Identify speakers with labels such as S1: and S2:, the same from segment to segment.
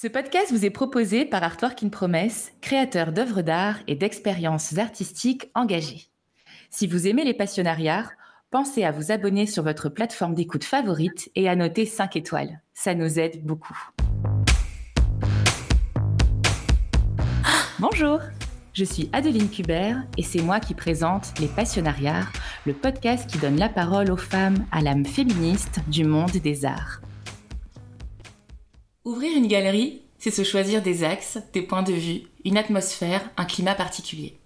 S1: Ce podcast vous est proposé par Artwork Promesse, créateur d'œuvres d'art et d'expériences artistiques engagées. Si vous aimez les passionnariats, pensez à vous abonner sur votre plateforme d'écoute favorite et à noter 5 étoiles. Ça nous aide beaucoup. Bonjour, je suis Adeline Kubert et c'est moi qui présente Les Passionnariats, le podcast qui donne la parole aux femmes à l'âme féministe du monde des arts. Ouvrir une galerie, c'est se choisir des axes, des points de vue, une atmosphère, un climat particulier.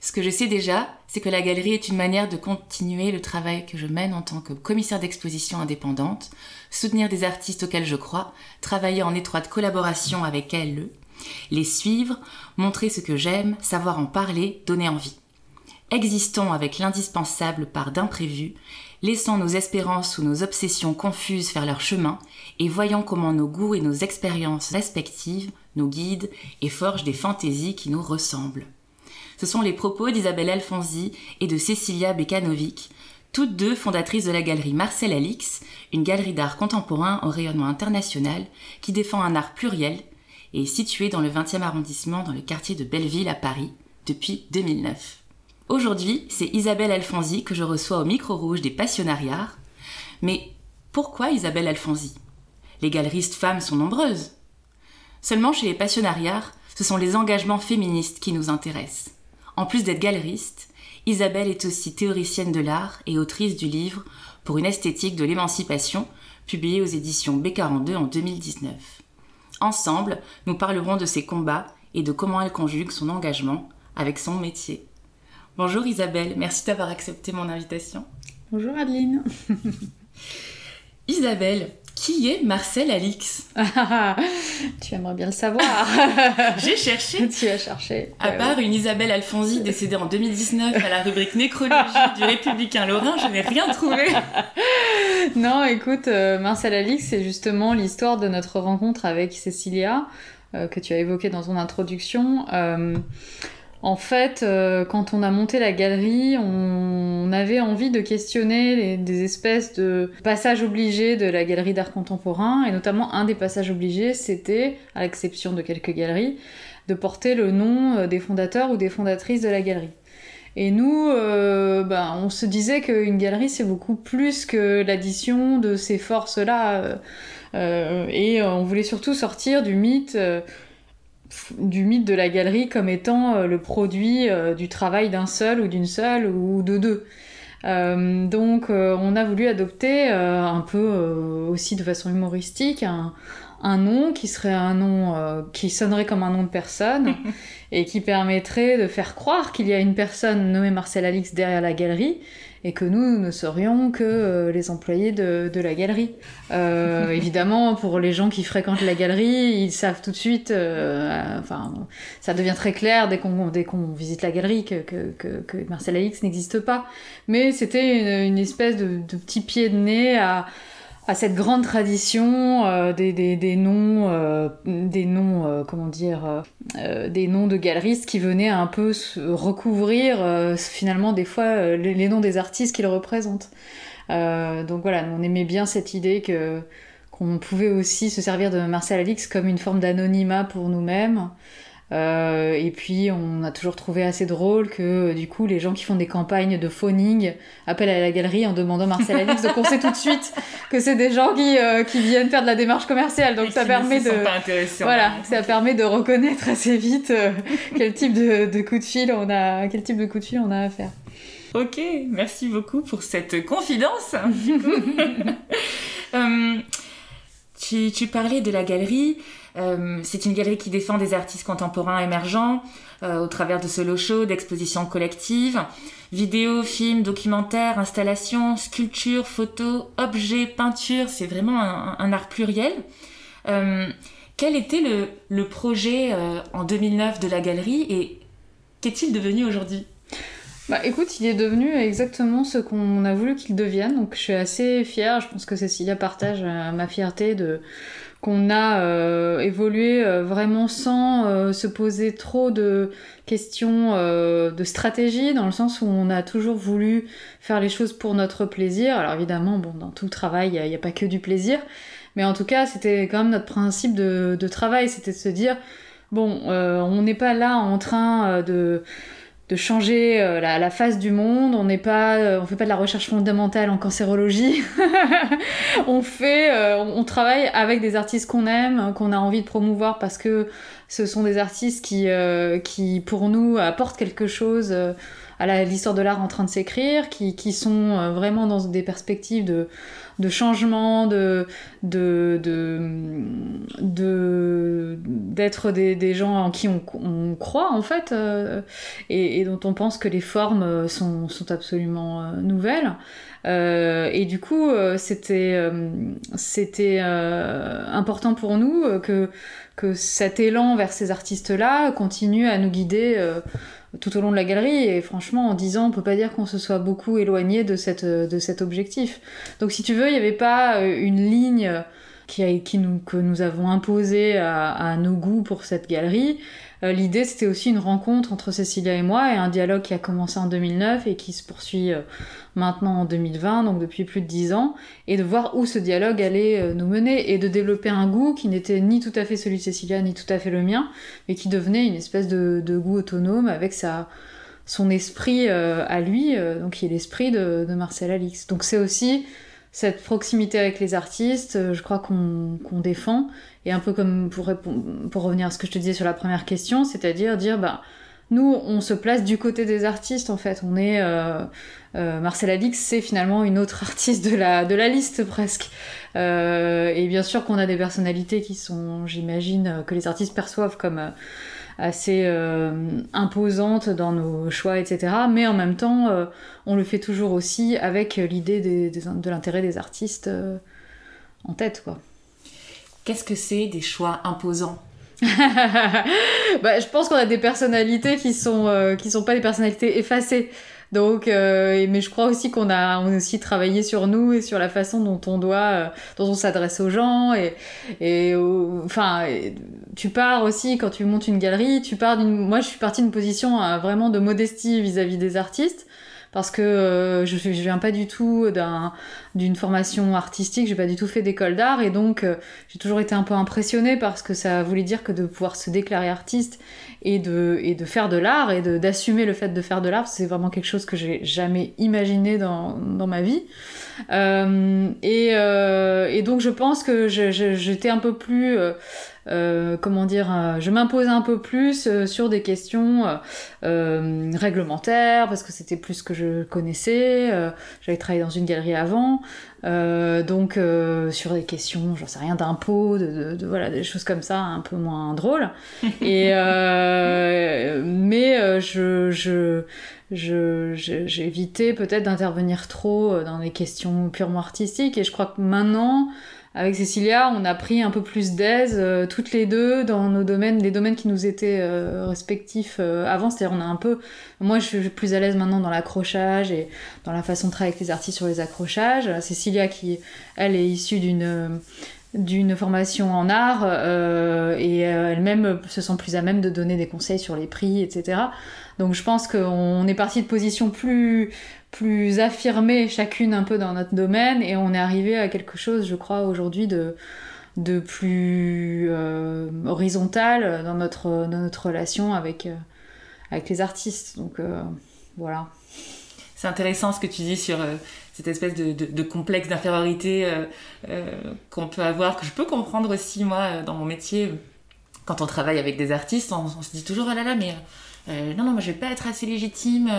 S1: Ce que je sais déjà, c'est que la galerie est une manière de continuer le travail que je mène en tant que commissaire d'exposition indépendante, soutenir des artistes auxquels je crois, travailler en étroite collaboration avec elles, les suivre, montrer ce que j'aime, savoir en parler, donner envie. Existons avec l'indispensable part d'imprévu, laissons nos espérances ou nos obsessions confuses faire leur chemin et voyons comment nos goûts et nos expériences respectives nous guident et forgent des fantaisies qui nous ressemblent. Ce sont les propos d'Isabelle Alfonsi et de Cecilia Bekanovic, toutes deux fondatrices de la galerie Marcel Alix, une galerie d'art contemporain au rayonnement international qui défend un art pluriel et située dans le 20e arrondissement dans le quartier de Belleville à Paris depuis 2009. Aujourd'hui, c'est Isabelle Alfonsi que je reçois au micro rouge des passionnariats. Mais pourquoi Isabelle Alfonsi Les galeristes femmes sont nombreuses. Seulement chez les passionnariats, ce sont les engagements féministes qui nous intéressent. En plus d'être galeriste, Isabelle est aussi théoricienne de l'art et autrice du livre Pour une esthétique de l'émancipation, publié aux éditions B42 en 2019. Ensemble, nous parlerons de ses combats et de comment elle conjugue son engagement avec son métier. Bonjour Isabelle, merci d'avoir accepté mon invitation.
S2: Bonjour Adeline.
S1: Isabelle, qui est Marcel Alix?
S2: Tu aimerais bien le savoir.
S1: J'ai cherché.
S2: Tu as cherché.
S1: À part une Isabelle Alfonsi décédée en 2019 à la rubrique nécrologie du Républicain Lorrain, je n'ai rien trouvé.
S2: non, écoute, euh, Marcel Alix, c'est justement l'histoire de notre rencontre avec Cécilia, euh, que tu as évoquée dans ton introduction. Euh, en fait, euh, quand on a monté la galerie, on, avait envie de questionner des espèces de passages obligés de la galerie d'art contemporain, et notamment un des passages obligés, c'était, à l'exception de quelques galeries, de porter le nom euh, des fondateurs ou des fondatrices de la galerie. Et nous, euh, ben, on se disait qu'une galerie, c'est beaucoup plus que l'addition de ces forces-là. et on voulait surtout sortir du mythe du mythe de la galerie comme étant euh, le produit euh, du travail d'un seul ou d'une seule ou de deux. Euh, donc on a voulu adopter un peu aussi de façon humoristique un, nom qui serait un nom qui sonnerait comme un nom de personne et qui permettrait de faire croire qu'il y a une personne nommée Marcel Alix derrière la galerie et que nous ne serions que euh, les employés de, la galerie. Euh, évidemment, pour les gens qui fréquentent la galerie, ils savent tout de suite, euh, enfin, ça devient très clair dès qu'on dès qu'on visite la galerie que, que, que, Marcel Alix n'existe pas. Mais c'était une, espèce de, de petit pied de nez à à cette grande tradition euh, des, des, noms, euh, des noms, euh, comment dire, des noms de galeristes qui venaient un peu recouvrir finalement des fois les, noms des artistes qu'ils représentent. donc voilà, on aimait bien cette idée que qu'on pouvait aussi se servir de Marcel Alix comme une forme d'anonymat pour nous-mêmes. Euh, et puis on a toujours trouvé assez drôle que du coup les gens qui font des campagnes de phoning appellent à la galerie en demandant Marcel Alix, donc on sait tout de suite que c'est des gens qui, euh, qui viennent faire de la démarche commerciale, donc ça permet de voilà, ça permet de reconnaître assez vite euh, quel type de, de, coup de fil on a, quel type de coup de fil on a à faire.
S1: Ok, merci beaucoup pour cette confidence. tu, tu parlais de la galerie. Euh, c'est une galerie qui défend des artistes contemporains émergents euh, au travers de solo shows, d'expositions collectives, vidéos, films, documentaires, installations, sculptures, photos, objets, peintures. C'est vraiment un, art pluriel. Euh, quel était le, projet en 2009 de la galerie et qu'est-il devenu aujourd'hui?
S2: Bah écoute, il est devenu exactement ce qu'on a voulu qu'il devienne, donc je suis assez fière, je pense que Cécilia partage ma fierté de, qu'on a euh, évolué euh, vraiment sans euh, se poser trop de questions de stratégie, dans le sens où on a toujours voulu faire les choses pour notre plaisir. Alors évidemment, bon, dans tout travail, il n'y a, pas que du plaisir, Mais en tout cas, c'était quand même notre principe de, de travail, c'était de se dire, bon, on n'est pas là en train de de changer euh, la, face du monde. On n'est pas, euh, on fait pas de la recherche fondamentale en cancérologie. on fait, euh, on, travaille avec des artistes qu'on aime, qu'on a envie de promouvoir parce que ce sont des artistes qui, qui pour nous apportent quelque chose à l'histoire de l'art en train de s'écrire, qui, qui sont vraiment dans des perspectives de de changement, de de de d'être des, des, gens en qui on, on croit en fait euh, et, dont on pense que les formes sont, sont absolument euh, nouvelles. Euh, et du coup, euh, c'était c'était important pour nous que que cet élan vers ces artistes-là continue à nous guider tout au long de la galerie. Et franchement, en 10 ans, on peut pas dire qu'on se soit beaucoup éloigné de, cette, de cet objectif. Donc si tu veux, il n'y avait pas euh, une ligne qui, qui nous, que nous avons imposée à, à, nos goûts pour cette galerie. Euh, l'idée, c'était aussi une rencontre entre Cécilia et moi et un dialogue qui a commencé en 2009 et qui se poursuit euh, maintenant en 2020, donc depuis plus de 10 ans, et de voir où ce dialogue allait euh, nous mener et de développer un goût qui n'était ni tout à fait celui de Cécilia ni tout à fait le mien, mais qui devenait une espèce de, goût autonome avec sa, son esprit à lui, donc qui est l'esprit de, de Marcel Alix. Donc c'est aussi cette proximité avec les artistes, euh, je crois qu'on défend. Et un peu comme pour, pour revenir à ce que je te disais sur la première question, c'est-à-dire dire, bah, nous, on se place du côté des artistes, en fait. On est... Euh, euh, c'est finalement une autre artiste de la, liste, presque. Euh, et bien sûr qu'on a des personnalités qui sont, j'imagine, que les artistes perçoivent comme assez euh, imposante dans nos choix, etc. Mais en même temps, on le fait toujours aussi avec l'idée de l'intérêt des artistes en tête.
S1: Qu'est-ce que c'est des choix imposants?
S2: bah, je pense qu'on a des personnalités qui sont qui sont pas des personnalités effacées. Donc, euh, mais je crois aussi qu'on a, on a aussi travaillé sur nous et sur la façon dont on doit, euh, dont on s'adresse aux gens. Et, et enfin, tu pars aussi quand tu montes une galerie, tu pars d'une, moi je suis partie d'une position euh, vraiment de modestie vis-à-vis des artistes parce que euh, je, je viens pas du tout d'un d'une formation artistique, j'ai pas du tout fait d'école d'art et donc euh, j'ai toujours été un peu impressionnée parce que ça voulait dire que de pouvoir se déclarer artiste et de et de faire de l'art et d'assumer le fait de faire de l'art, c'est vraiment quelque chose que j'ai jamais imaginé dans dans ma vie. Euh, et, euh, et donc je pense que j'étais un peu plus euh, comment dire, euh, je m'impose un peu plus euh, sur des questions réglementaires parce que c'était plus ce que je connaissais. J'avais travaillé dans une galerie avant, donc sur des questions, j'en sais rien, d'impôts, de, de, voilà, des choses comme ça, un peu moins drôles. Et mais je, je j'ai évité peut-être d'intervenir trop dans des questions purement artistiques et je crois que maintenant avec Cécilia, on a pris un peu plus d'aise euh, toutes les deux dans nos domaines, les domaines qui nous étaient euh, respectifs euh, avant. C'est-à-dire, on a un peu. Moi, je suis plus à l'aise maintenant dans l'accrochage et dans la façon de travailler avec les artistes sur les accrochages. Cécilia, qui, elle, est issue d'une d'une formation en art et elle-même se sent plus à même de donner des conseils sur les prix, etc. Donc je pense qu'on est parti de positions plus plus affirmées chacune un peu dans notre domaine et on est arrivé à quelque chose, je crois, aujourd'hui de, de plus euh, horizontal dans notre, dans notre relation avec, euh, avec les artistes. Donc euh, voilà.
S1: C'est intéressant ce que tu dis sur cette espèce de, de, complexe d'infériorité qu'on peut avoir, que je peux comprendre aussi moi dans mon métier. Quand on travaille avec des artistes, on, on se dit toujours, oh là là, mais non, non, moi je vais pas être assez légitime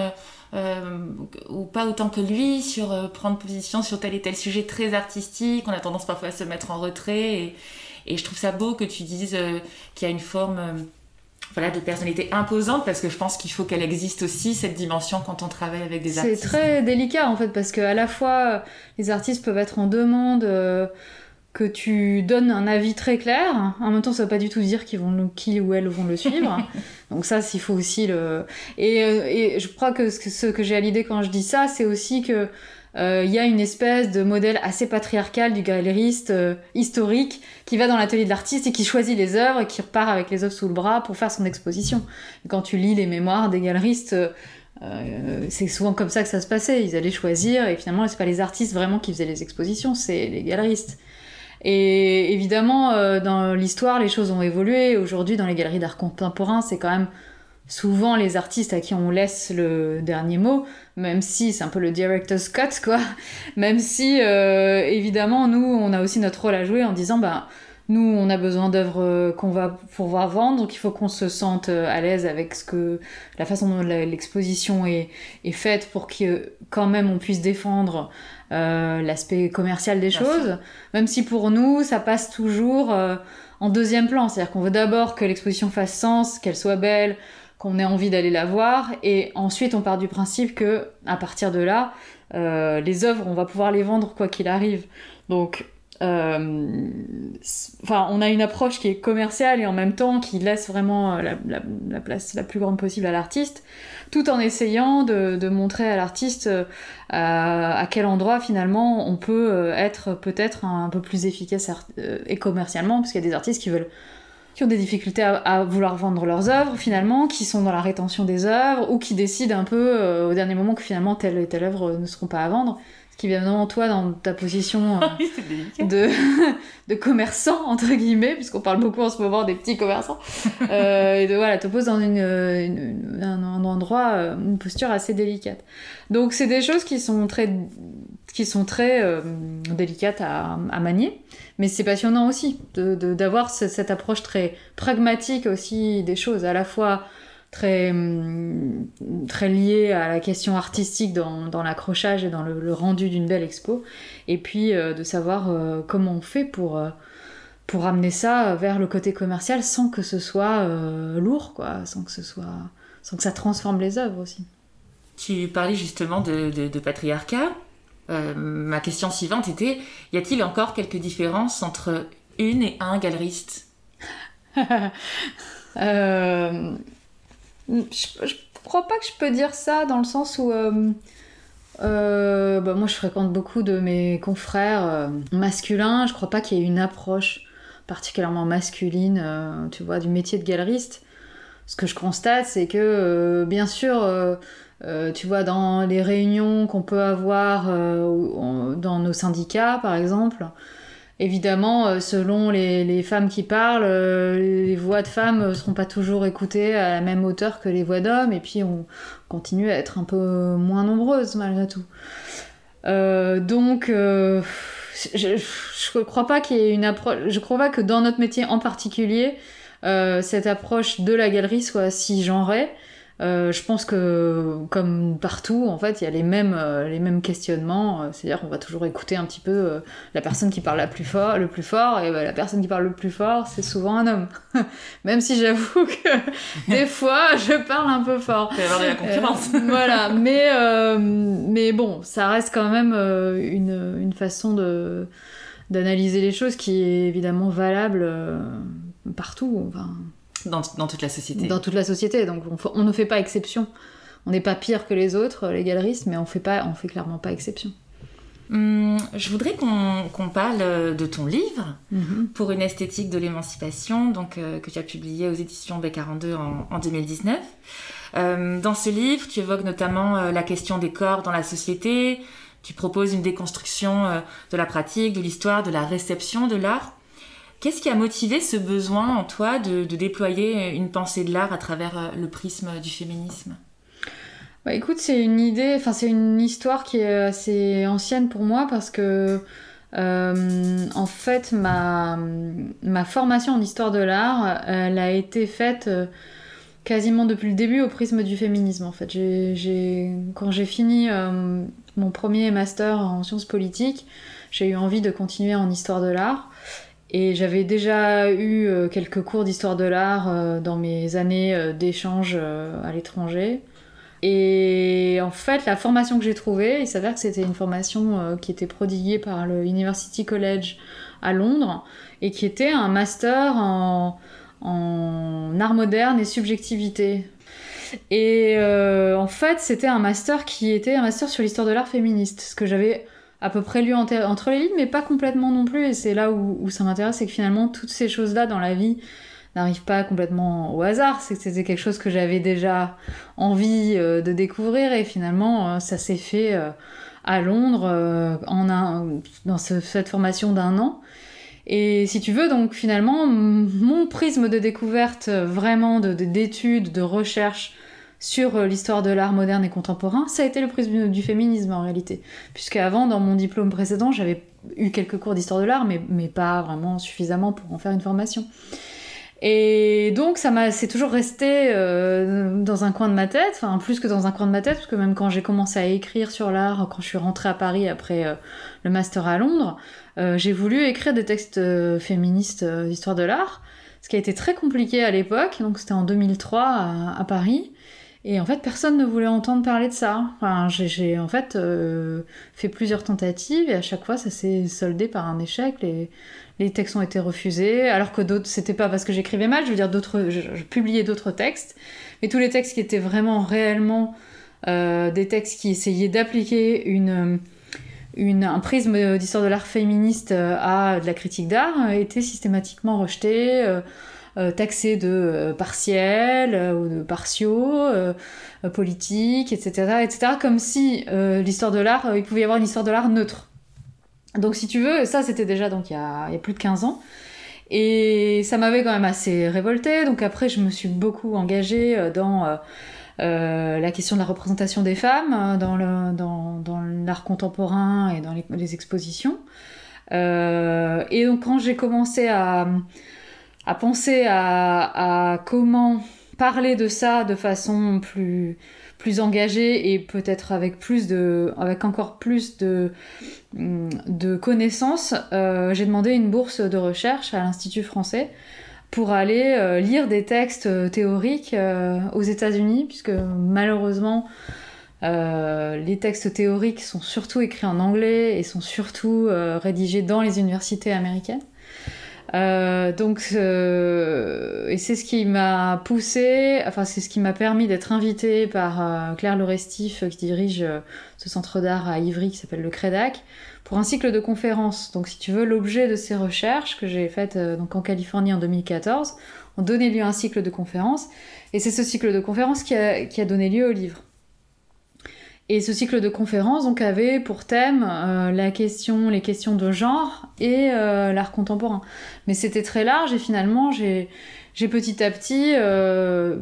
S1: ou pas autant que lui sur euh, prendre position sur tel et tel sujet très artistique. On a tendance parfois à se mettre en retrait et, et je trouve ça beau que tu dises euh, qu'il y a une forme voilà, de personnalité imposante parce que je pense qu'il faut qu'elle existe aussi cette dimension quand on travaille avec des artistes.
S2: C'est très délicat en fait parce que à la fois les artistes peuvent être en demande que tu donnes un avis très clair. En même temps, ça veut pas du tout dire qu'ils vont qui ou elles vont le suivre. Donc ça, s'il faut aussi le. Et, euh, et, je crois que ce que j'ai à l'idée quand je dis ça, c'est aussi que euh, il y a une espèce de modèle assez patriarcal du galériste euh, historique qui va dans l'atelier de l'artiste et qui choisit les œuvres et qui repart avec les œuvres sous le bras pour faire son exposition. Et quand tu lis les mémoires des galeristes, euh, c'est souvent comme ça que ça se passait. Ils allaient choisir et finalement, c'est pas les artistes vraiment qui faisaient les expositions, c'est les galeristes. Et évidemment, euh, dans l'histoire, les choses ont évolué. Aujourd'hui, dans les galeries d'art contemporain, c'est quand même souvent les artistes à qui on laisse le dernier mot, même si c'est un peu le director's cut, quoi. Même si, euh, évidemment, nous, on a aussi notre rôle à jouer en disant, bah, nous, on a besoin d'œuvres euh, qu'on va pouvoir vendre, donc il faut qu'on se sente à l'aise avec ce que la façon dont l'exposition est, est, faite pour que quand même on puisse défendre euh, l'aspect commercial des choses, même si pour nous, ça passe toujours euh, en deuxième plan. C'est-à-dire qu'on veut d'abord que l'exposition fasse sens, qu'elle soit belle, qu'on ait envie d'aller la voir, et ensuite on part du principe que à partir de là, euh, les œuvres, on va pouvoir les vendre quoi qu'il arrive. Donc enfin, on a une approche qui est commerciale et en même temps qui laisse vraiment la, la, la place la plus grande possible à l'artiste, tout en essayant de, de montrer à l'artiste euh, à, quel endroit finalement on peut euh, être peut-être un, peu plus efficace et commercialement, parce qu'il y a des artistes qui veulent qui ont des difficultés à, vouloir vendre leurs œuvres finalement, qui sont dans la rétention des œuvres ou qui décident un peu euh, au dernier moment que finalement telle et telle œuvre ne seront pas à vendre qui évidemment toi dans ta position euh, de, de commerçant entre guillemets puisqu'on parle beaucoup en ce moment des petits commerçants euh, et de voilà te pose dans une, une, un, un, endroit euh, une posture assez délicate. Donc c'est des choses qui sont très qui sont très euh, délicates à, à, manier mais c'est passionnant aussi d'avoir de, de, cette approche très pragmatique aussi des choses à la fois très, hum, très lié à la question artistique dans, dans l'accrochage et dans le, le rendu d'une belle expo. Et puis euh, de savoir euh, comment on fait pour, euh, pour amener ça vers le côté commercial sans que ce soit lourd, quoi, sans que, ce soit, sans que ça transforme les œuvres aussi.
S1: Tu parlais justement de, de, de patriarcat. Ma question suivante était y a-t-il encore quelques différences entre une et un galeriste?
S2: je, je, crois pas que je peux dire ça dans le sens où euh, euh, bah moi je fréquente beaucoup de mes confrères euh, masculins. Je crois pas qu'il y ait une approche particulièrement masculine tu vois du métier de galeriste. Ce que je constate c'est que bien sûr tu vois dans les réunions qu'on peut avoir dans nos syndicats par exemple évidemment, euh, selon les, femmes qui parlent, euh, les voix de femmes ne seront pas toujours écoutées à la même hauteur que les voix d'hommes, et puis on continue à être un peu moins nombreuses malgré tout. Euh, donc, euh, je ne crois pas que dans notre métier en particulier, euh, cette approche de la galerie soit si genrée. Euh, je pense que comme partout, en fait, il y a les mêmes, euh, les mêmes questionnements. Euh, C'est-à-dire qu'on va toujours écouter un petit peu la personne qui parle la plus fort, le plus fort, et bah, la personne qui parle le plus fort, c'est souvent un homme. même si j'avoue que des fois, je parle un peu fort.
S1: Il avoir de la concurrence.
S2: voilà, mais, mais bon, ça reste quand même une, une façon de d'analyser les choses qui est évidemment valable partout. Enfin,
S1: dans, dans, toute la société.
S2: Dans toute la société, donc on, on ne fait pas exception. On n'est pas pire que les autres, les galeristes, mais on fait pas, on fait clairement pas exception.
S1: Hum, je voudrais qu'on qu parle de ton livre
S2: mm -hmm.
S1: pour une esthétique de l'émancipation, donc euh, que tu as publié aux éditions B42 en, en 2019. Euh, dans ce livre, tu évoques notamment euh, la question des corps dans la société. Tu proposes une déconstruction euh, de la pratique, de l'histoire, de la réception de l'art. Qu'est-ce qui a motivé ce besoin en toi de, déployer une pensée de l'art à travers euh, le prisme du féminisme?
S2: Bah écoute, c'est une idée, enfin c'est une histoire qui est assez ancienne pour moi parce que euh, en fait ma, ma formation en histoire de l'art, elle a été faite euh, quasiment depuis le début au prisme du féminisme en fait. Quand j'ai fini mon premier master en sciences politiques, j'ai eu envie de continuer en histoire de l'art. Et j'avais déjà eu euh, quelques cours d'histoire de l'art euh, dans mes années euh, d'échange à l'étranger. Et en fait, la formation que j'ai trouvée, il s'avère que c'était une formation qui était prodiguée par le University College à Londres et qui était un master en, art moderne et subjectivité. Et en fait, c'était un master qui était un master sur l'histoire de l'art féministe, ce que j'avais à peu près lu entre les lignes, mais pas complètement non plus. Et c'est là où, ça m'intéresse, c'est que finalement, toutes ces choses-là dans la vie n'arrivent pas complètement au hasard. C'est que c'était quelque chose que j'avais déjà envie euh, de découvrir, et finalement, euh, ça s'est fait euh, à Londres en un, dans ce, cette formation d'un an. Et si tu veux, donc finalement, mon prisme de découverte, vraiment d'études, de, recherche sur euh, l'histoire de l'art moderne et contemporain, ça a été le prisme du féminisme en réalité. Puisque avant, dans mon diplôme précédent, j'avais eu quelques cours d'histoire de l'art, mais, mais pas vraiment suffisamment pour en faire une formation. Et donc ça m'a, c'est toujours resté euh, dans un coin de ma tête, enfin plus que dans un coin de ma tête, parce que même quand j'ai commencé à écrire sur l'art, quand je suis rentrée à Paris après euh, le master à Londres, j'ai voulu écrire des textes féministes d'histoire de l'art, ce qui a été très compliqué à l'époque, donc c'était en 2003 à, à, Paris. Et en fait, personne ne voulait entendre parler de ça. Enfin, j'ai en fait fait plusieurs tentatives et à chaque fois, ça s'est soldé par un échec. Les, les textes ont été refusés, alors que d'autres, c'était pas parce que j'écrivais mal, je veux dire, d'autres, je, publiais d'autres textes, mais tous les textes qui étaient vraiment réellement euh, des textes qui essayaient d'appliquer une, un prisme d'histoire de l'art féministe euh, à de la critique d'art euh, étaient systématiquement rejetés. Taxés de partiels ou de partiaux, politiques, etc., etc., comme si l'histoire de l'art, il pouvait y avoir une histoire de l'art neutre. Donc si tu veux, ça c'était déjà donc il y a, plus de 15 ans. Et ça m'avait quand même assez révolté. Donc après, je me suis beaucoup engagée euh, dans euh, euh, la question de la représentation des femmes dans, l'art contemporain et dans les, expositions. et donc quand j'ai commencé à, à penser à, comment parler de ça de façon plus engagée et peut-être avec plus de avec encore plus de de connaissances euh, j'ai demandé une bourse de recherche à l'institut français pour aller euh, lire des textes théoriques euh, aux États-Unis puisque malheureusement les textes théoriques sont surtout écrits en anglais et sont surtout rédigés dans les universités américaines euh, donc, euh, et c'est ce qui m'a poussé, enfin, c'est ce qui m'a permis d'être invitée par euh, Claire Lorestif, qui dirige ce centre d'art à Ivry qui s'appelle le CREDAC, pour un cycle de conférences. Donc, si tu veux, l'objet de ces recherches que j'ai faites donc en Californie en 2014 ont donné lieu à un cycle de conférences. Et c'est ce cycle de conférences qui a, qui a donné lieu au livre. Et ce cycle de conférences donc avait pour thème euh, la question, les questions de genre et euh, l'art contemporain. Mais c'était très large et finalement j'ai petit à petit euh,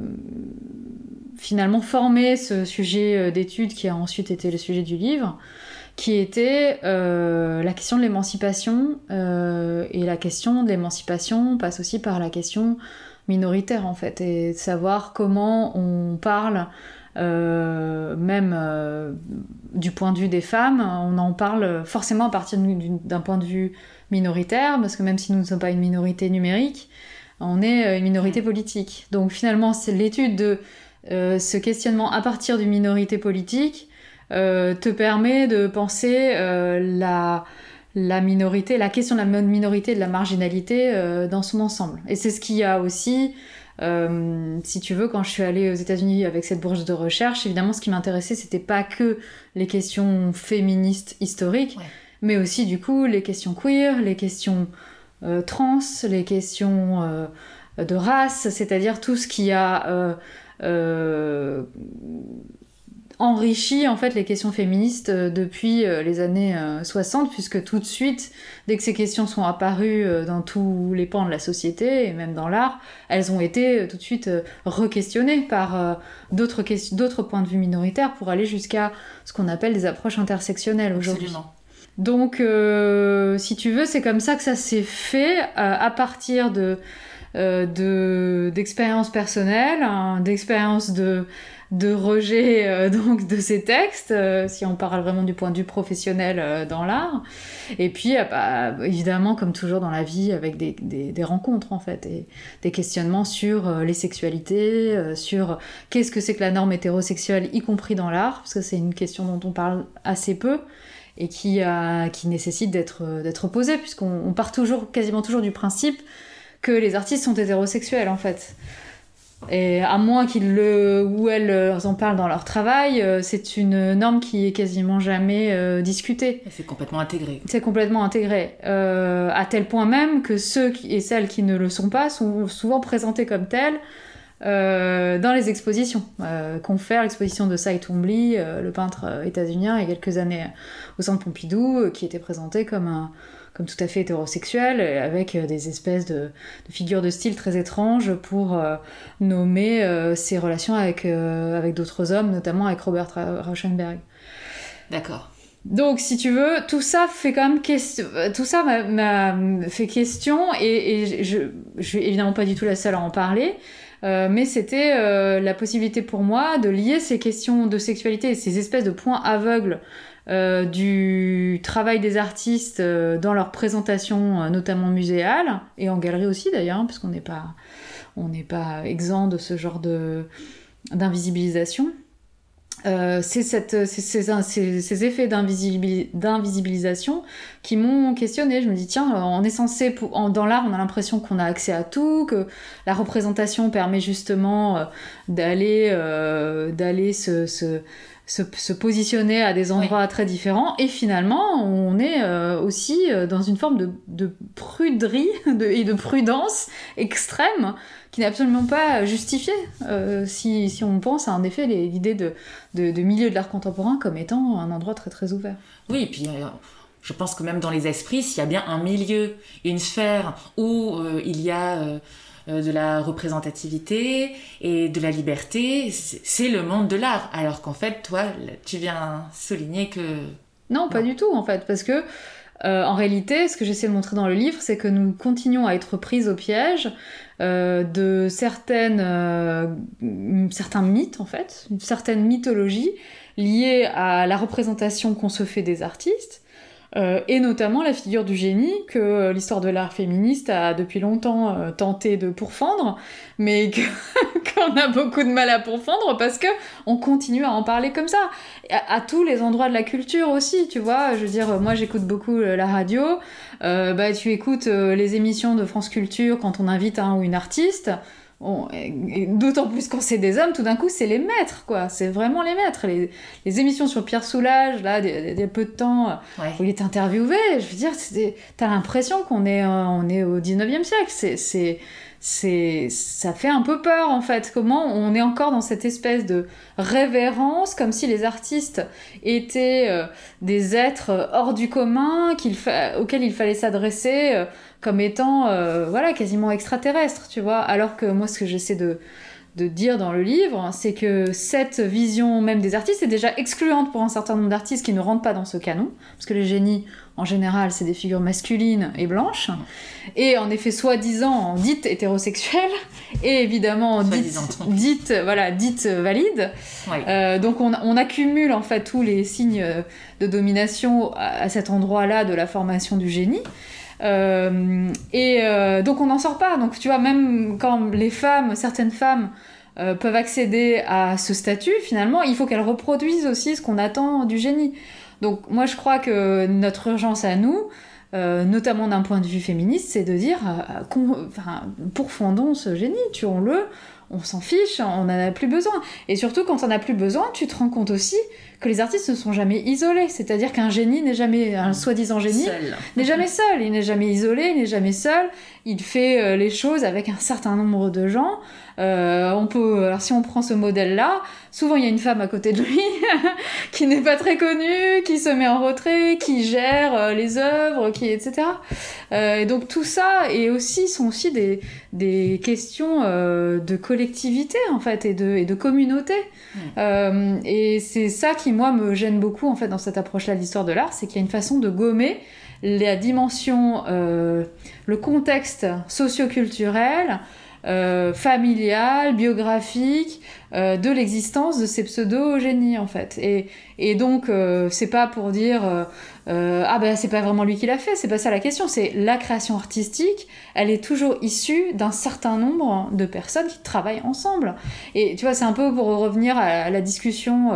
S2: finalement formé ce sujet d'étude qui a ensuite été le sujet du livre, qui était la question de l'émancipation et la question de l'émancipation passe aussi par la question minoritaire en fait et de savoir comment on parle même euh, du point de vue des femmes, on en parle forcément à partir d'un point de vue minoritaire, parce que même si nous ne sommes pas une minorité numérique, on est euh, une minorité politique. Donc finalement, c'est l'étude de ce questionnement à partir d'une minorité politique te permet de penser la, la minorité, la question de la minorité et de la marginalité dans son ensemble. Et c'est ce qui a aussi euh, si tu veux, quand je suis allée aux États-Unis avec cette bourse de recherche, évidemment, ce qui m'intéressait, c'était pas que les questions féministes historiques, mais aussi, du coup, les questions queer, les questions euh, trans, les questions euh, de race, c'est-à-dire tout ce qui a enrichi en fait les questions féministes euh, depuis euh, les années 60 euh, puisque tout de suite dès que ces questions sont apparues dans tous les pans de la société et même dans l'art elles ont été tout de suite re-questionnées par d'autres d'autres points de vue minoritaires pour aller jusqu'à ce qu'on appelle des approches intersectionnelles aujourd'hui. Donc si tu veux c'est comme ça que ça s'est fait à partir de d'expériences personnelles hein, d'expériences de de rejet euh, donc de ces textes, euh, si on parle vraiment du point de vue professionnel euh, dans l'art. Et puis, bah, évidemment, comme toujours dans la vie, avec des, des, rencontres en fait, et des questionnements sur les sexualités, sur qu'est-ce que c'est que la norme hétérosexuelle, y compris dans l'art, parce que c'est une question dont on parle assez peu et qui, qui nécessite d'être posée, puisqu'on part toujours, quasiment toujours du principe que les artistes sont hétérosexuels en fait. Et à moins qu'ils le ou elles en parlent dans leur travail, euh, c'est une norme qui est quasiment jamais euh, discutée.
S1: C'est complètement intégré.
S2: C'est complètement intégré. Euh, à tel point même que ceux et celles qui ne le sont pas sont souvent présentés comme tels dans les expositions. qu'on fait l'exposition de Cy Twombly, le peintre états-unien, il y a quelques années au Centre Pompidou, qui était présenté comme un comme tout à fait hétérosexuel, avec des espèces de, figures de style très étranges pour nommer ses relations avec, avec d'autres hommes, notamment avec Robert Rauschenberg.
S1: D'accord.
S2: Donc, si tu veux, tout ça fait quand même question. Tout ça m'a fait question, et, je, je suis évidemment pas du tout la seule à en parler. Euh, mais c'était euh, la possibilité pour moi de lier ces questions de sexualité et ces espèces de points aveugles euh, du travail des artistes dans leur présentation, notamment muséale, et en galerie aussi d'ailleurs, hein, puisqu'on n'est pas, on n'est pas exempt de ce genre de d'invisibilisation. Euh, c'est ces, effets d'invisibilisation qui m'ont questionné. Je me dis, tiens, on est censé, dans l'art, on a l'impression qu'on a accès à tout, que la représentation permet justement euh, d'aller euh, d'aller se, se, se, positionner à des endroits très différents. Et finalement, on est aussi dans une forme de, de pruderie et de prudence extrême qui n'est absolument pas justifié euh, si, si, on pense à en effet l'idée de, de, de, milieu de l'art contemporain comme étant un endroit très très ouvert.
S1: Oui, et puis euh, je pense que même dans les esprits, s'il y a bien un milieu, une sphère où euh, il y a de la représentativité et de la liberté, c'est le monde de l'art. Alors qu'en fait, toi, tu viens souligner que...
S2: Non, pas du tout en fait, parce que en réalité, ce que j'essaie de montrer dans le livre, c'est que nous continuons à être prises au piège euh, de certaines, euh, certains mythes en fait, une certaine mythologie liée à la représentation qu'on se fait des artistes, euh, et notamment la figure du génie que l'histoire de l'art féministe a depuis longtemps euh, tenté de pourfendre, mais qu'on a beaucoup de mal à pourfendre parce que on continue à en parler comme ça, à, tous les endroits de la culture aussi, tu vois. Je veux dire, moi j'écoute beaucoup la radio, euh, bah tu écoutes les émissions de France Culture quand on invite un ou une artiste. D'autant plus quand c'est des hommes, tout d'un coup, c'est les maîtres, quoi. C'est vraiment les maîtres. Les, les, émissions sur Pierre Soulages, là, il y a peu de temps, où il est interviewé, je veux dire, t'as l'impression qu'on est, euh, on est au 19e siècle. C'est c'est ça fait un peu peur en fait comment on est encore dans cette espèce de révérence comme si les artistes étaient euh, des êtres hors du commun auxquels il fallait s'adresser euh, comme étant euh, voilà quasiment extraterrestres tu vois alors que moi ce que j'essaie de de dire dans le livre, c'est que cette vision même des artistes est déjà excluante pour un certain nombre d'artistes qui ne rentrent pas dans ce canon, parce que les génies, en général, c'est des figures masculines et blanches, et en effet soi-disant dites hétérosexuelles, et évidemment dites, dites, voilà, dites valides. Euh, donc on, on, accumule en fait tous les signes de domination à cet endroit-là de la formation du génie. Euh, et euh, donc on n'en sort pas. Donc tu vois, même quand les femmes, certaines femmes euh, peuvent accéder à ce statut, finalement, il faut qu'elles reproduisent aussi ce qu'on attend du génie. Donc moi je crois que notre urgence à nous, notamment d'un point de vue féministe, c'est de dire, enfin, pourfondons ce génie, tuons-le, on s'en fiche, on n'en a plus besoin. Et surtout, quand on n'a plus besoin, tu te rends compte aussi que les artistes ne sont jamais isolés. C'est-à-dire qu'un génie n'est jamais, un soi-disant génie, n'est jamais seul. Il n'est jamais isolé, il n'est jamais seul. Il fait euh, les choses avec un certain nombre de gens. Euh, on peut, alors si on prend ce modèle-là, souvent il y a une femme à côté de lui qui n'est pas très connue, qui se met en retrait, qui gère euh, les œuvres, qui etc. et donc tout ça et aussi sont aussi des, des questions de collectivité en fait et de, et de communauté. et c'est ça qui moi me gêne beaucoup en fait dans cette approche-là de l'histoire de l'art, c'est qu'il y a une façon de gommer la dimension, euh, le contexte socioculturel, euh, familial, biographique euh, de l'existence de ces pseudo-génies en fait. Et, donc euh, c'est pas pour dire euh, ah ben c'est pas vraiment lui qui l'a fait, c'est pas ça la question, c'est la création artistique, elle est toujours issue d'un certain nombre de personnes qui travaillent ensemble. Et tu vois, c'est un peu pour revenir à la discussion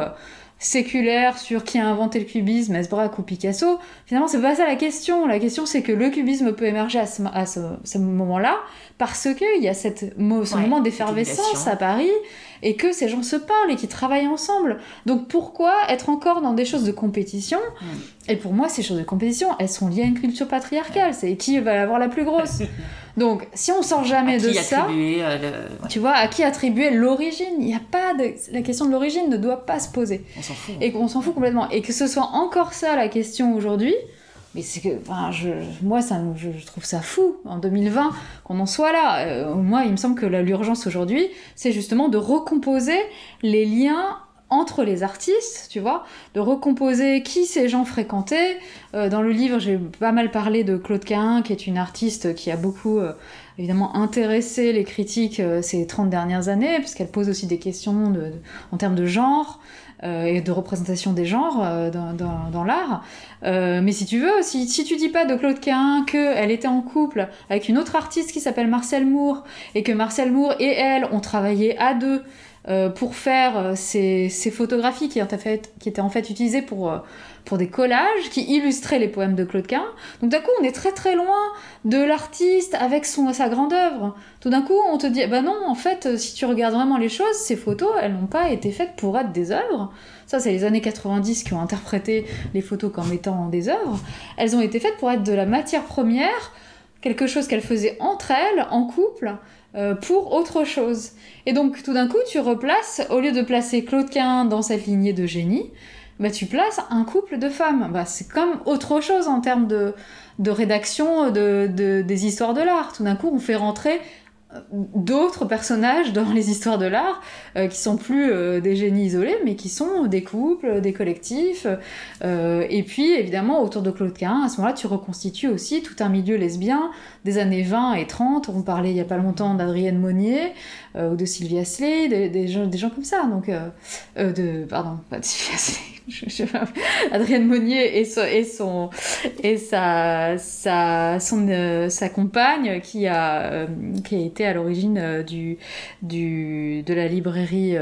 S2: séculaire sur qui a inventé le cubisme, Esbrac ou Picasso, finalement c'est pas ça la question. La question c'est que le cubisme peut émerger à ce, moment-là parce qu'il y a cette, ce moment d'effervescence à Paris et que ces gens se parlent et qui travaillent ensemble. Donc pourquoi être encore dans des choses de compétition Et pour moi, ces choses de compétition, elles sont liées à une culture patriarcale. C'est qui va avoir la plus grosse? Donc, si on sort jamais de ça, euh, tu vois, à qui attribuer l'origine? Il n'y a pas de... La question de l'origine ne doit pas se poser.
S1: On s'en fout.
S2: Et qu'on s'en fout complètement. Et que ce soit encore ça la question aujourd'hui, mais c'est que, je, moi, ça, je, trouve ça fou en 2020 qu'on en soit là. Euh, moi, il me semble que l'urgence aujourd'hui, c'est justement de recomposer les liens entre les artistes, tu vois, de recomposer qui ces gens fréquentaient. Euh, dans le livre, j'ai pas mal parlé de Claude Cahin, qui est une artiste qui a beaucoup, euh, évidemment, intéressé les critiques ces 30 dernières années, puisqu'elle pose aussi des questions en termes de genre. Euh, et de représentation des genres euh, dans, l'art. Euh, mais si tu veux, si, si tu dis pas de Claude Quin qu'elle était en couple avec une autre artiste qui s'appelle Marcel Moore, et que Marcel Moore et elle ont travaillé à deux pour faire ces, ces photographies qui, étaient en fait utilisées pour pour des collages qui illustraient les poèmes de Claude Quin. Donc d'un coup, on est très très loin de l'artiste avec sa grande œuvre. Tout d'un coup, on te dit, bah non, en fait, si tu regardes vraiment les choses, ces photos, elles n'ont pas été faites pour être des œuvres. Ça, c'est les années 90 qui ont interprété les photos comme étant des œuvres. Elles ont été faites pour être de la matière première, quelque chose qu'elles faisaient entre elles, en couple, euh, pour autre chose. Et donc, tout d'un coup, tu replaces, au lieu de placer Claude Quin dans cette lignée de génie, bah, tu places un couple de femmes. Bah, c'est comme autre chose en termes de, de rédaction de, des histoires de l'art. Tout d'un coup, on fait rentrer d'autres personnages dans les histoires de l'art euh, qui sont plus euh, des génies isolés mais qui sont des couples, des collectifs euh, et puis évidemment autour de Claude Cahin à ce moment-là tu reconstitues aussi tout un milieu lesbien des années 20 et 30 on parlait il y a pas longtemps d'Adrienne Monnier ou de Sylvia Sley des, gens, comme ça. Donc de pardon pas de Sylvia Adrienne Monnier et, et, son, et sa, sa, son, euh, sa compagne qui a, euh, qui a été à l'origine euh, du, du, de la librairie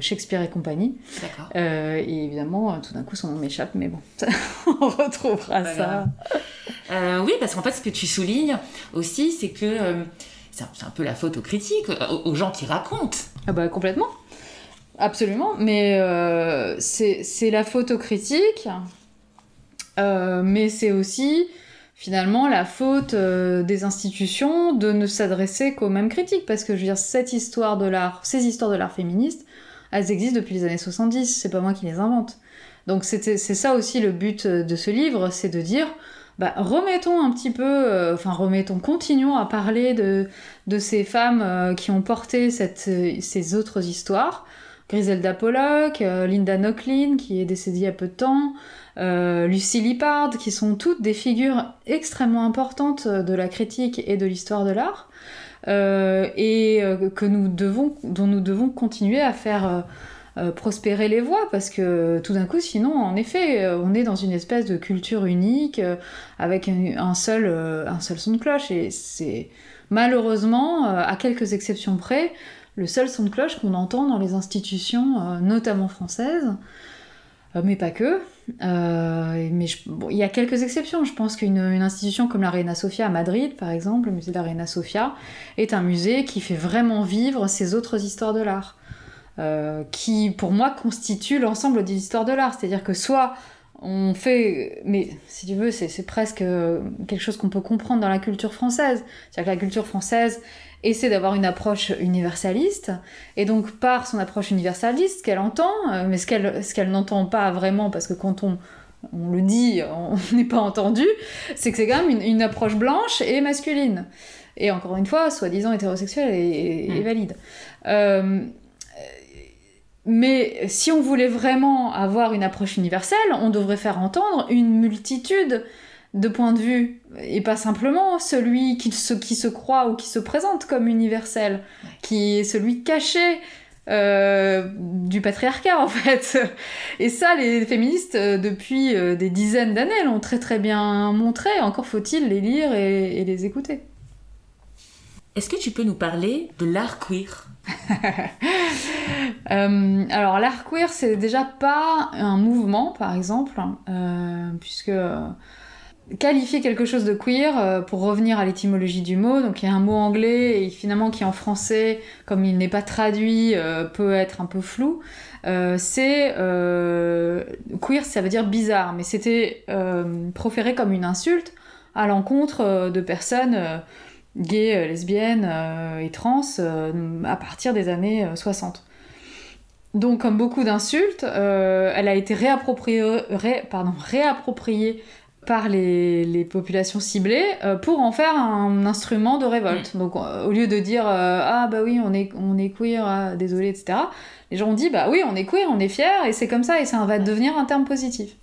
S2: Shakespeare et compagnie. et évidemment, tout d'un coup, son nom m'échappe, mais bon, on retrouvera ça.
S1: oui, parce qu'en fait, ce que tu soulignes aussi, c'est que c'est un, peu la faute aux critiques, aux, aux gens qui racontent.
S2: Ah bah complètement. Absolument, mais euh, c'est la photo critique, euh, mais c'est aussi finalement la faute euh, des institutions de ne s'adresser qu'aux mêmes critiques, parce que je veux dire, cette histoire de l'art, ces histoires de l'art féministe, elles existent depuis les années 70, c'est pas moi qui les invente. Donc c'est ça aussi le but de ce livre, c'est de dire, bah, remettons un petit peu, enfin remettons, continuons à parler de, de ces femmes qui ont porté cette, ces autres histoires, Griselda Pollock, euh, Linda Nochlin, qui est décédée il y a peu de temps, euh, Lucie Lippard, qui sont toutes des figures extrêmement importantes de la critique et de l'histoire de l'art, euh, et que nous devons, dont nous devons continuer à faire prospérer les voix, parce que tout d'un coup, sinon, en effet, on est dans une espèce de culture unique, avec un, seul, un seul son de cloche, et c'est malheureusement, à quelques exceptions près, le seul son de cloche qu'on entend dans les institutions, euh, notamment françaises, euh, mais pas que. Euh, mais il y a quelques exceptions. Je pense qu'une institution comme la Reina Sofia à Madrid, par exemple, le musée de la Reina Sofia, est un musée qui fait vraiment vivre ces autres histoires de l'art. qui, pour moi, constituent l'ensemble des histoires de l'art. C'est-à-dire que soit on fait, mais si tu veux, c'est presque quelque chose qu'on peut comprendre dans la culture française. C'est-à-dire que la culture française essaie d'avoir une approche universaliste, et donc par son approche universaliste, ce qu'elle entend, euh, mais ce qu'elle ce qu'elle n'entend pas vraiment, parce que quand on, on le dit, on n'est pas entendu, c'est que c'est quand même une, approche blanche et masculine. Et encore une fois, soi-disant hétérosexuelle et, mm. valide. Euh, mais si on voulait vraiment avoir une approche universelle, on devrait faire entendre une multitude de points de vue, et pas simplement celui qui se, qui se croit ou qui se présente comme universel, qui est celui caché euh, du patriarcat en fait. Et ça, les féministes, euh, depuis euh, des dizaines d'années, l'ont très très bien montré, encore faut-il les lire et, les écouter.
S1: Est-ce que tu peux nous parler de l'art queer?
S2: alors l'art queer c'est déjà pas un mouvement par exemple puisque qualifier quelque chose de queer, euh, pour revenir à l'étymologie du mot, donc il y a un mot anglais et finalement qui en français, comme il n'est pas traduit, euh, peut être un peu flou. Euh, c'est queer, ça veut dire bizarre, mais c'était proféré comme une insulte à l'encontre de personnes gays, lesbiennes et trans à partir des années 60. Donc, comme beaucoup d'insultes, elle a été réappropriée, pardon, réappropriée par les, populations ciblées pour en faire un instrument de révolte. Mm. Donc au lieu de dire ah bah oui on est on est queer, ah, désolé etc. Les gens ont dit bah oui on est queer, on est fier et c'est comme ça et ça va devenir un terme positif.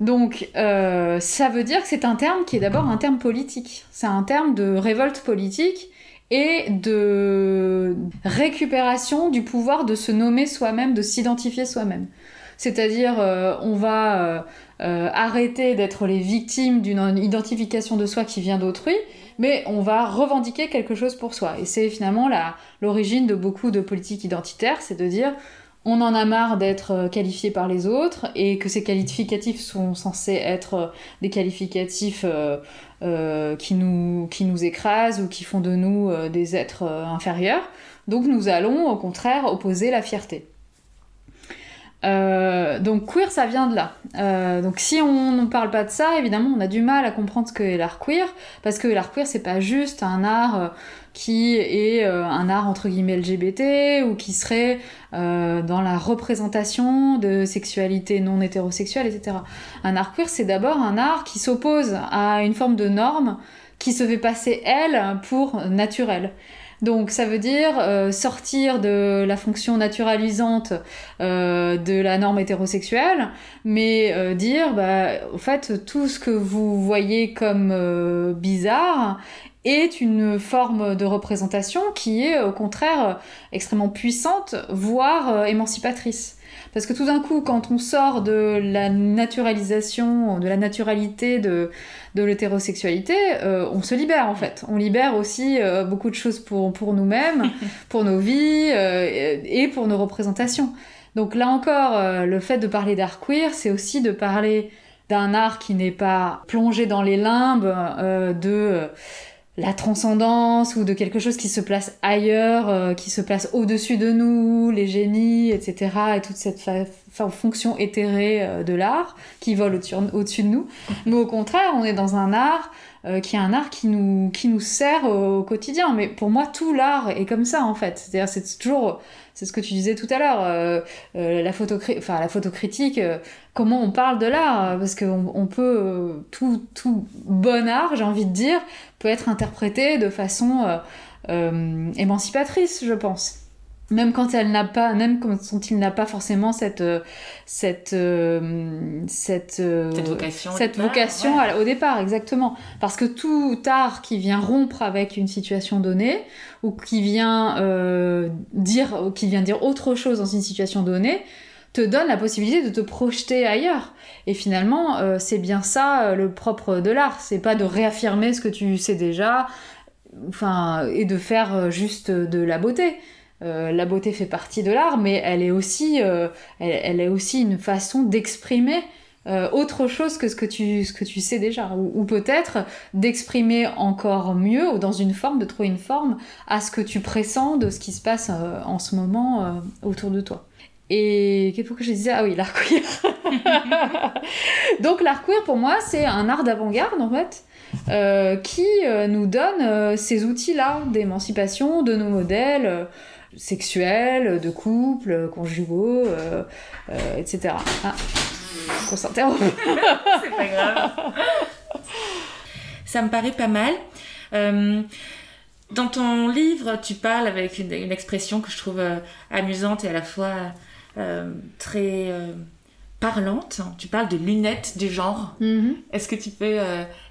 S2: Donc, euh, ça veut dire que c'est un terme qui est d'abord un terme politique. C'est un terme de révolte politique et de récupération du pouvoir de se nommer soi-même, de s'identifier soi-même. C'est-à-dire, euh, on va euh, arrêter d'être les victimes d'une identification de soi qui vient d'autrui, mais on va revendiquer quelque chose pour soi. Et c'est finalement l'origine de beaucoup de politiques identitaires, c'est de dire on en a marre d'être euh, qualifié par les autres et que ces qualificatifs sont censés être euh, des qualificatifs euh, qui, nous, qui nous écrasent ou qui font de nous des êtres inférieurs. Donc nous allons au contraire opposer la fierté. donc queer, ça vient de là. donc si on ne parle pas de ça, évidemment, on a du mal à comprendre ce qu'est l'art queer, parce que l'art queer, c'est pas juste un art qui est euh, un art entre guillemets LGBT ou qui serait euh, dans la représentation de sexualité non hétérosexuelle, etc. Un art queer, c'est d'abord un art qui s'oppose à une forme de norme qui se fait passer, elle, pour naturelle. Donc ça veut dire euh, sortir de la fonction naturalisante de la norme hétérosexuelle, mais dire, bah, au fait, tout ce que vous voyez comme bizarre est une forme de représentation qui est au contraire extrêmement puissante, voire euh, émancipatrice. Parce que tout d'un coup, quand on sort de la naturalisation, de la naturalité de, de l'hétérosexualité, euh, on se libère en fait. On libère aussi euh, beaucoup de choses pour, pour nous-mêmes, pour nos vies et pour nos représentations. Donc là encore, le fait de parler d'art queer, c'est aussi de parler d'un art qui n'est pas plongé dans les limbes de la transcendance ou de quelque chose qui se place ailleurs, euh, qui se place au-dessus de nous, les génies, etc. Et toute cette fonction éthérée euh, de l'art qui vole au-dessus de nous. Mais au contraire, on est dans un art euh, qui est un art qui nous, qui nous sert au, quotidien. Mais pour moi, tout l'art est comme ça en fait. C'est-à-dire, c'est toujours c'est ce que tu disais tout à l'heure, euh, euh, la, photo enfin, la photocritique, euh, comment on parle de l'art, parce qu'on on peut, tout, tout bon art, j'ai envie de dire, peut être interprété de façon émancipatrice, je pense. Même quand elle n'a pas même quand il n'a pas forcément cette cette cette,
S1: vocation,
S2: cette vocation au départ exactement. Parce que tout art qui vient rompre avec une situation donnée ou qui vient euh, dire qui vient dire autre chose dans une situation donnée te donne la possibilité de te projeter ailleurs. Et finalement, euh, c'est bien ça euh, le propre de l'art. C'est pas de réaffirmer ce que tu sais déjà, enfin, et de faire juste de la beauté. la beauté fait partie de l'art, mais elle est aussi, elle, est aussi une façon d'exprimer euh, autre chose que ce que tu, ce que tu sais déjà, ou, peut-être d'exprimer encore mieux, ou dans une forme, de trouver une forme à ce que tu pressens de ce qui se passe euh, en ce moment euh, autour de toi. Et qu'est-ce que je disais? Ah oui, l'art queer. Donc l'art queer pour moi c'est un art d'avant-garde en fait. qui nous donne ces outils-là d'émancipation de nos modèles sexuels, de couple, conjugaux, etc qu'on s'interrompt.
S1: c'est pas grave. Ça me paraît pas mal. Euh, dans ton livre, tu parles avec une, expression que je trouve euh, amusante et à la fois euh, très parlante. Tu parles de lunettes du genre. Mm-hmm. Est-ce que tu peux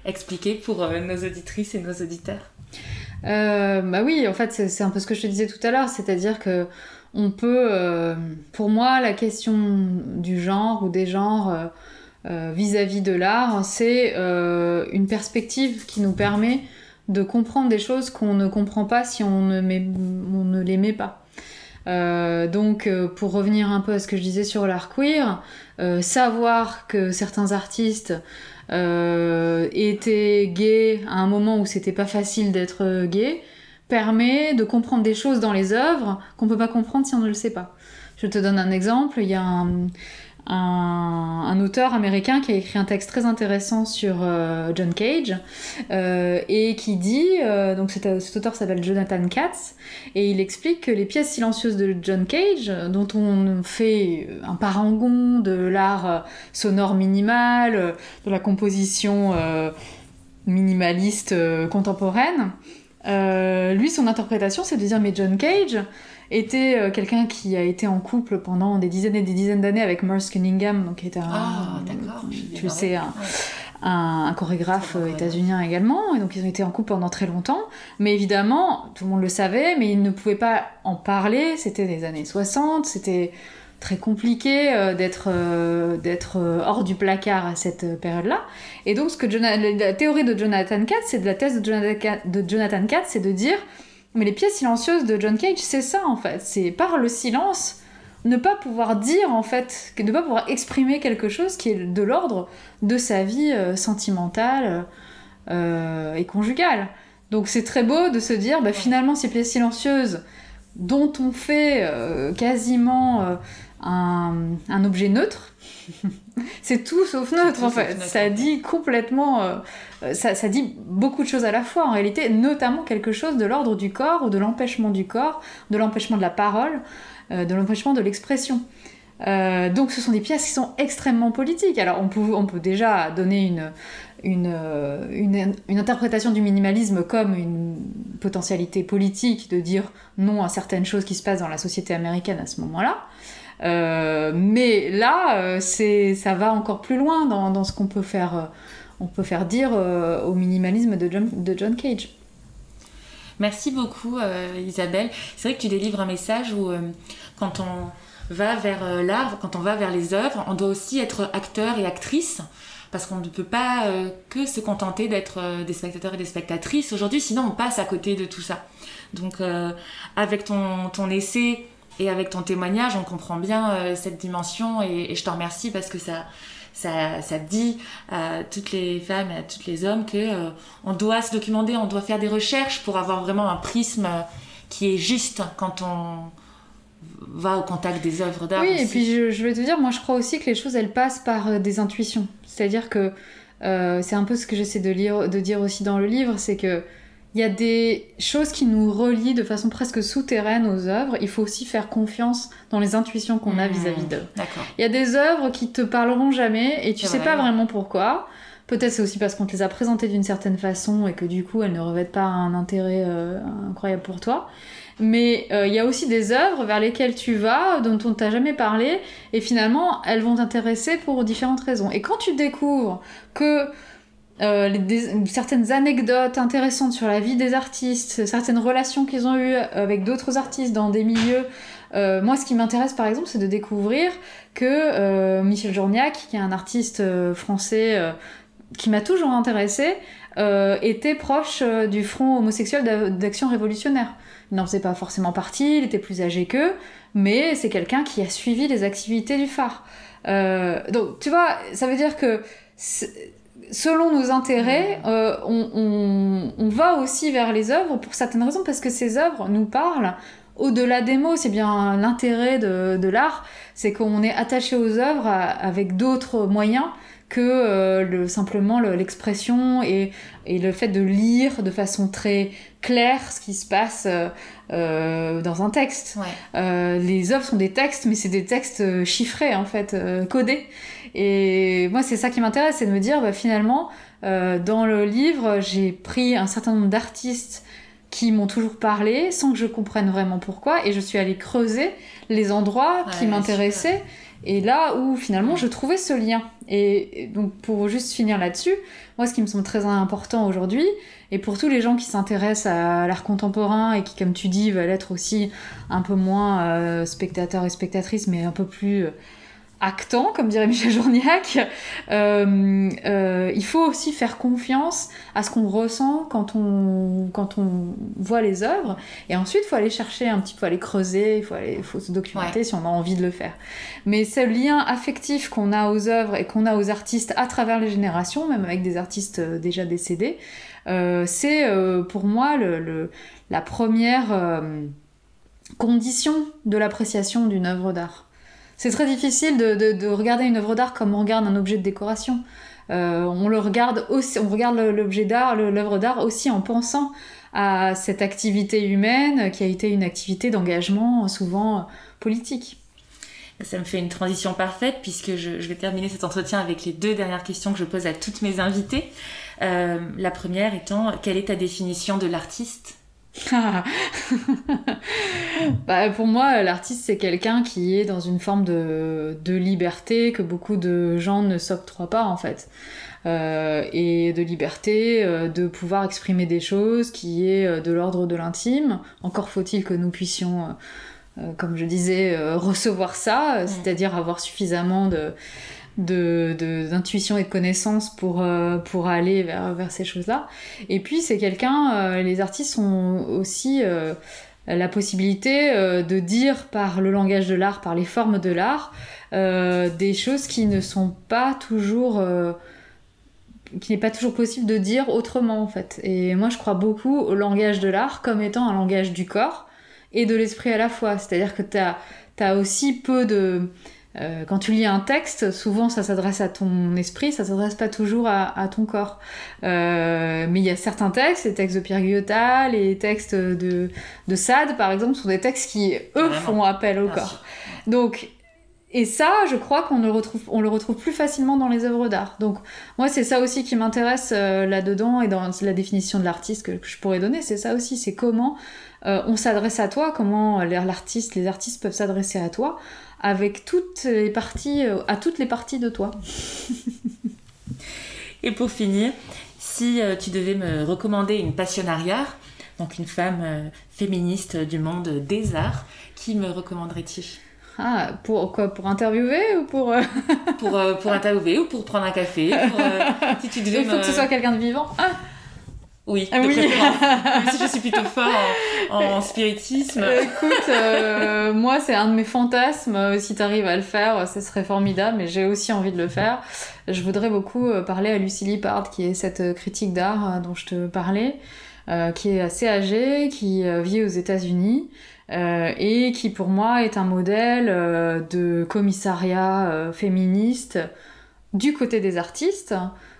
S1: expliquer pour nos auditrices et nos auditeurs?
S2: Bah oui, en fait, c'est un peu ce que je te disais tout à l'heure, c'est-à-dire que on peut, euh, pour moi, la question du genre ou des genres euh, euh, vis-à-vis de l'art, c'est une perspective qui nous permet de comprendre des choses qu'on ne comprend pas si on ne, on ne les met pas. Donc, pour revenir un peu à ce que je disais sur l'art queer, savoir que certains artistes étaient gays à un moment où c'était pas facile d'être gay, permet de comprendre des choses dans les œuvres qu'on peut pas comprendre si on ne le sait pas. Je te donne un exemple, il y a un, un, auteur américain qui a écrit un texte très intéressant sur euh, John Cage euh, et qui dit, euh, donc cet, auteur s'appelle Jonathan Katz, et il explique que les pièces silencieuses de John Cage, dont on fait un parangon de l'art sonore minimal, de la composition minimaliste contemporaine, lui son interprétation c'est de dire mais John Cage était euh, quelqu'un qui a été en couple pendant des dizaines et des dizaines d'années avec Merce Cunningham, donc qui était un,
S1: ah,
S2: tu le sais, un, chorégraphe états-unien également, et donc ils ont été en couple pendant très longtemps. Mais évidemment, tout le monde le savait, mais ils ne pouvaient pas en parler. C'était les années 60, c'était très compliqué euh, d'être euh, d'être hors du placard à cette période-là. Et donc, ce que la théorie de Jonathan Katz, c'est de la thèse de Jonathan, de Jonathan Katz, c'est de dire mais les pièces silencieuses de John Cage, c'est ça en fait. C'est par le silence, ne pas pouvoir dire en fait, ne pas pouvoir exprimer quelque chose qui est de l'ordre de sa vie euh, sentimentale euh, et conjugale. Donc c'est très beau de se dire, bah, finalement, ces pièces silencieuses dont on fait euh, quasiment un, un, objet neutre, c'est tout sauf neutre en fait. Ça dit complètement. Euh, ça, ça, dit beaucoup de choses à la fois en réalité, notamment quelque chose de l'ordre du corps ou de l'empêchement du corps, de l'empêchement de la parole, euh, de l'empêchement de l'expression. Euh, donc ce sont des pièces qui sont extrêmement politiques. Alors on peut, on peut déjà donner une, une, une, une, interprétation du minimalisme comme une potentialité politique de dire non à certaines choses qui se passent dans la société américaine à ce moment-là. Euh, mais là, euh, ça va encore plus loin dans, ce qu'on peut faire, euh, peut faire dire au minimalisme de John, Cage.
S1: Merci beaucoup Isabelle. C'est vrai que tu délivres un message où quand on va vers l'art, quand on va vers les œuvres, on doit aussi être acteur et actrice parce qu'on ne peut pas que se contenter d'être des spectateurs et des spectatrices aujourd'hui, sinon on passe à côté de tout ça. Donc avec ton essai et avec ton témoignage, on comprend bien euh, cette dimension et, je te remercie parce que ça, ça, ça, dit à toutes les femmes et à tous les hommes que euh, on doit se documenter, on doit faire des recherches pour avoir vraiment un prisme qui est juste quand on va au contact des œuvres d'art.
S2: Oui, et puis je, je, vais te dire, moi je crois aussi que les choses elles passent par euh, des intuitions. C'est-à-dire que c'est un peu ce que j'essaie de, lire, de dire aussi dans le livre, c'est que il y a des choses qui nous relient de façon presque souterraine aux œuvres. Il faut aussi faire confiance dans les intuitions qu'on a mmh. vis-à-vis d'eux. Il y a des œuvres qui te parleront jamais et tu sais pas vraiment pourquoi. Peut-être c'est aussi parce qu'on te les a présentées d'une certaine façon et que du coup elles ne revêtent pas un intérêt euh, incroyable pour toi. Mais euh, il y a aussi des œuvres vers lesquelles tu vas, dont on t'a jamais parlé, et finalement elles vont t'intéresser pour différentes raisons. Et quand tu découvres que euh, certaines anecdotes intéressantes sur la vie des artistes, certaines relations qu'ils ont eues avec d'autres artistes dans des milieux. Euh, moi, ce qui m'intéresse par exemple, c'est de découvrir que euh, Michel Journiac, qui est un artiste français qui m'a toujours intéressé, était proche du Front homosexuel d'action révolutionnaire. Il n'en faisait pas forcément partie, il était plus âgé qu'eux, mais c'est quelqu'un qui a suivi les activités du phare. donc, tu vois, ça veut dire que selon nos intérêts, euh, on, va aussi vers les œuvres pour certaines raisons, parce que ces œuvres nous parlent au-delà des mots. C'est bien l'intérêt de, l'art, c'est qu'on est attaché aux œuvres avec d'autres moyens que euh, le, simplement l'expression et, le fait de lire de façon très claire ce qui se passe euh, dans un texte. les œuvres sont des textes, mais c'est des textes chiffrés en fait, codés. Et moi, c'est ça qui m'intéresse, c'est de me dire, bah, finalement, euh, dans le livre, j'ai pris un certain nombre d'artistes qui m'ont toujours parlé sans que je comprenne vraiment pourquoi, et je suis allée creuser les endroits qui m'intéressaient. Et là où finalement je trouvais ce lien. Et donc pour juste finir là-dessus, moi ce qui me semble très important aujourd'hui, et pour tous les gens qui s'intéressent à l'art contemporain et qui, comme tu dis, veulent être aussi un peu moins euh, spectateurs et spectatrices, mais un peu plus euh, actant, comme dirait Michel Journiac, euh, euh, il faut aussi faire confiance à ce qu'on ressent quand on, quand on voit les œuvres. Et ensuite, il faut aller chercher un petit peu, aller creuser, il faut, aller, faut se documenter si on a envie de le faire. Mais ce lien affectif qu'on a aux œuvres et qu'on a aux artistes à travers les générations, même avec des artistes euh, déjà décédés, c'est pour moi le, la première condition de l'appréciation d'une œuvre d'art. C'est très difficile de, de, regarder une œuvre d'art comme on regarde un objet de décoration. Euh, on regarde aussi, l'œuvre d'art aussi en pensant à cette activité humaine qui a été une activité d'engagement souvent politique.
S1: Ça me fait une transition parfaite puisque je, vais terminer cet entretien avec les deux dernières questions que je pose à toutes mes invitées. Euh, la première étant, quelle est ta définition de l'artiste?
S2: bah, pour moi, l'artiste, c'est quelqu'un qui est dans une forme de, de, liberté que beaucoup de gens ne s'octroient pas, en fait. Euh, et de liberté, euh, de pouvoir exprimer des choses qui est euh, de l'ordre de l'intime. Encore faut-il que nous puissions, comme je disais, recevoir ça, c'est-à-dire avoir suffisamment de d'intuition de, et de connaissances pour, euh, pour aller vers, vers ces choses-là. Et puis c'est quelqu'un, euh, les artistes ont aussi euh, la possibilité de dire par le langage de l'art, par les formes de l'art, des choses qui ne sont pas toujours... qui n'est pas toujours possible de dire autrement en fait. Et moi je crois beaucoup au langage de l'art comme étant un langage du corps et de l'esprit à la fois. C'est-à-dire que tu as aussi peu de euh, quand tu lis un texte, souvent ça s'adresse à ton esprit, ça s'adresse pas toujours à, ton corps. Euh, mais il y a certains textes, les textes de Pierre Guyotat, les textes de, de Sade par exemple, sont des textes qui, eux, font appel au corps. Donc, et ça, je crois qu'on le retrouve, on le retrouve plus facilement dans les œuvres d'art. Donc, moi, c'est ça aussi qui m'intéresse euh, là-dedans et dans la définition de l'artiste que, je pourrais donner. C'est ça aussi, c'est comment on s'adresse à toi, comment l'artiste, les artistes peuvent s'adresser à toi avec toutes les parties, euh, à toutes les parties de toi.
S1: Et pour finir, si euh, tu devais me recommander une passionnariat, donc une femme euh, féministe du monde des arts, qui me recommanderais-tu?
S2: Ah, pour quoi Pour interviewer ou pour...
S1: pour, pour interviewer ou pour prendre un café
S2: si tu devais Il faut que ce soit quelqu'un de vivant. Ah
S1: oui, ah de Même si je suis plutôt fort en, spiritisme.
S2: Euh, écoute, euh, moi, c'est un de mes fantasmes. Euh, si tu arrives à le faire, ce serait formidable. Mais j'ai aussi envie de le faire. Je voudrais beaucoup parler à Lucie Lippard, qui est cette critique d'art dont je te parlais, qui est assez âgée, qui vit aux États-Unis. et qui pour moi est un modèle de commissariat féministe du côté des artistes,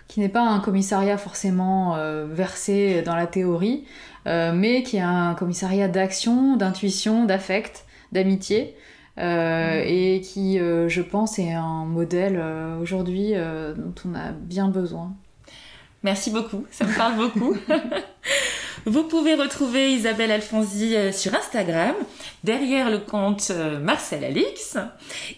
S2: qui n'est pas un commissariat forcément euh, versé dans la théorie, euh, mais qui est un commissariat d'action, d'intuition, d'affect, d'amitié, euh, mmh. et qui, je pense, est un modèle aujourd'hui dont on a bien besoin.
S1: Merci beaucoup, ça me parle beaucoup. Vous pouvez retrouver Isabelle Alfonsi sur Instagram, derrière le compte Marcel Alix,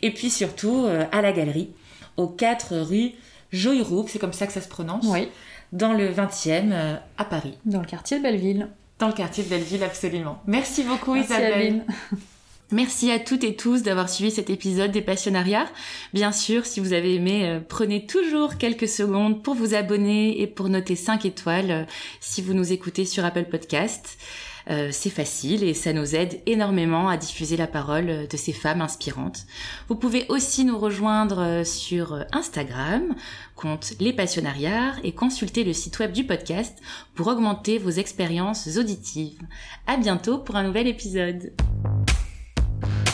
S1: et puis surtout à la galerie, aux 4 rue Joyroux, c'est comme ça que ça se prononce.
S2: Oui.
S1: Dans le 20e euh, à Paris.
S2: Dans le quartier de Belleville.
S1: Dans le quartier de Belleville, absolument. Merci beaucoup Isabelle. Merci à toutes et tous d'avoir suivi cet épisode des Passionnariats. Bien sûr, si vous avez aimé, euh, prenez toujours quelques secondes pour vous abonner et pour noter 5 étoiles euh, si vous nous écoutez sur Apple Podcast. Euh, c'est facile et ça nous aide énormément à diffuser la parole de ces femmes inspirantes. Vous pouvez aussi nous rejoindre sur Instagram, compte Les Passionnariats, et consulter le site web du podcast pour augmenter vos expériences auditives. À bientôt pour un nouvel épisode. you